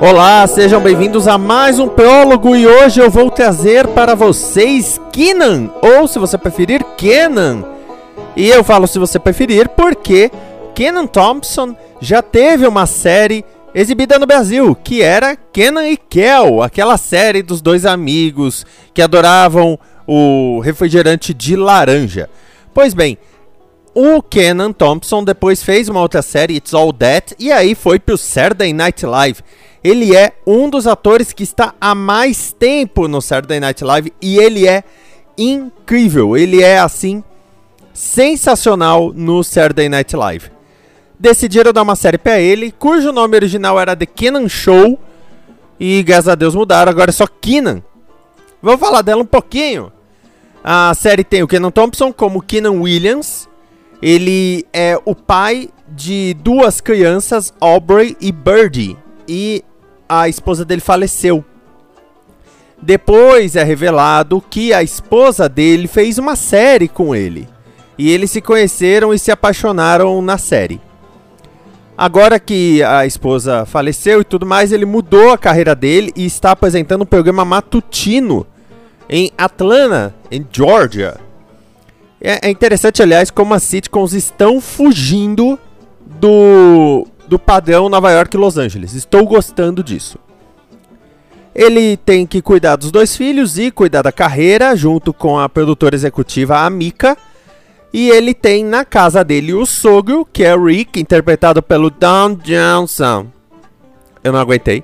Olá, sejam bem-vindos a mais um Prólogo e hoje eu vou trazer para vocês Kenan, ou se você preferir, Kenan. E eu falo se você preferir porque Kenan Thompson já teve uma série exibida no Brasil, que era Kenan e Kel, aquela série dos dois amigos que adoravam o refrigerante de laranja. Pois bem, o Kenan Thompson depois fez uma outra série, It's All That, e aí foi pro Saturday Night Live. Ele é um dos atores que está há mais tempo no Saturday Night Live e ele é incrível. Ele é assim sensacional no Saturday Night Live. Decidiram dar uma série para ele, cujo nome original era The Kenan Show e graças a Deus mudaram, agora é só Kenan. Vamos falar dela um pouquinho. A série tem o Kenan Thompson como Kenan Williams. Ele é o pai de duas crianças, Aubrey e Birdie. E a esposa dele faleceu. Depois é revelado que a esposa dele fez uma série com ele. E eles se conheceram e se apaixonaram na série. Agora que a esposa faleceu e tudo mais, ele mudou a carreira dele e está apresentando um programa matutino em Atlanta, em Georgia. É, é interessante, aliás, como as sitcoms estão fugindo do do padrão Nova York e Los Angeles. Estou gostando disso. Ele tem que cuidar dos dois filhos e cuidar da carreira, junto com a produtora executiva Amika. E ele tem na casa dele o sogro, que é o Rick, interpretado pelo Don Johnson. Eu não aguentei.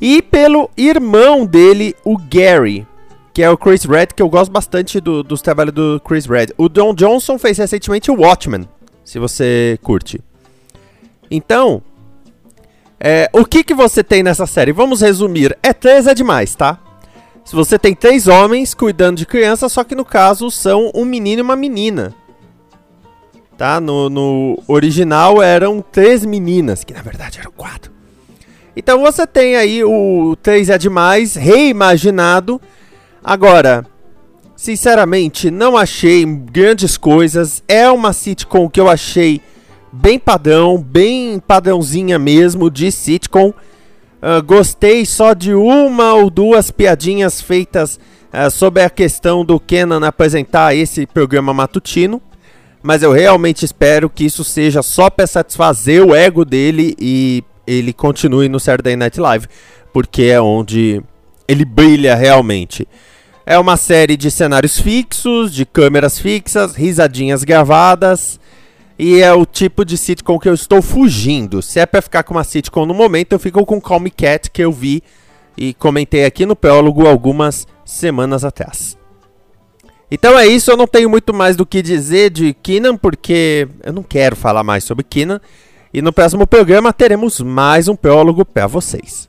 E pelo irmão dele, o Gary, que é o Chris Red, que eu gosto bastante do, dos trabalhos do Chris Red. O Don Johnson fez recentemente o Watchmen, se você curte. Então, é, o que, que você tem nessa série? Vamos resumir. É três é demais, tá? Se você tem três homens cuidando de crianças, só que no caso são um menino e uma menina. Tá? No, no original eram três meninas, que na verdade eram quatro. Então você tem aí o 3 é demais, reimaginado. Agora, sinceramente, não achei grandes coisas. É uma sitcom que eu achei bem padrão, bem padrãozinha mesmo de sitcom. Uh, gostei só de uma ou duas piadinhas feitas uh, sobre a questão do Kenan apresentar esse programa matutino. Mas eu realmente espero que isso seja só para satisfazer o ego dele e ele continue no Saturday Night Live, porque é onde ele brilha realmente. É uma série de cenários fixos, de câmeras fixas, risadinhas gravadas e é o tipo de sitcom que eu estou fugindo. Se é pra ficar com uma sitcom no momento, eu fico com Call Me Cat, que eu vi e comentei aqui no prólogo algumas semanas atrás. Então é isso, eu não tenho muito mais do que dizer de Keenan, porque eu não quero falar mais sobre Keenan. E no próximo programa teremos mais um prólogo para vocês.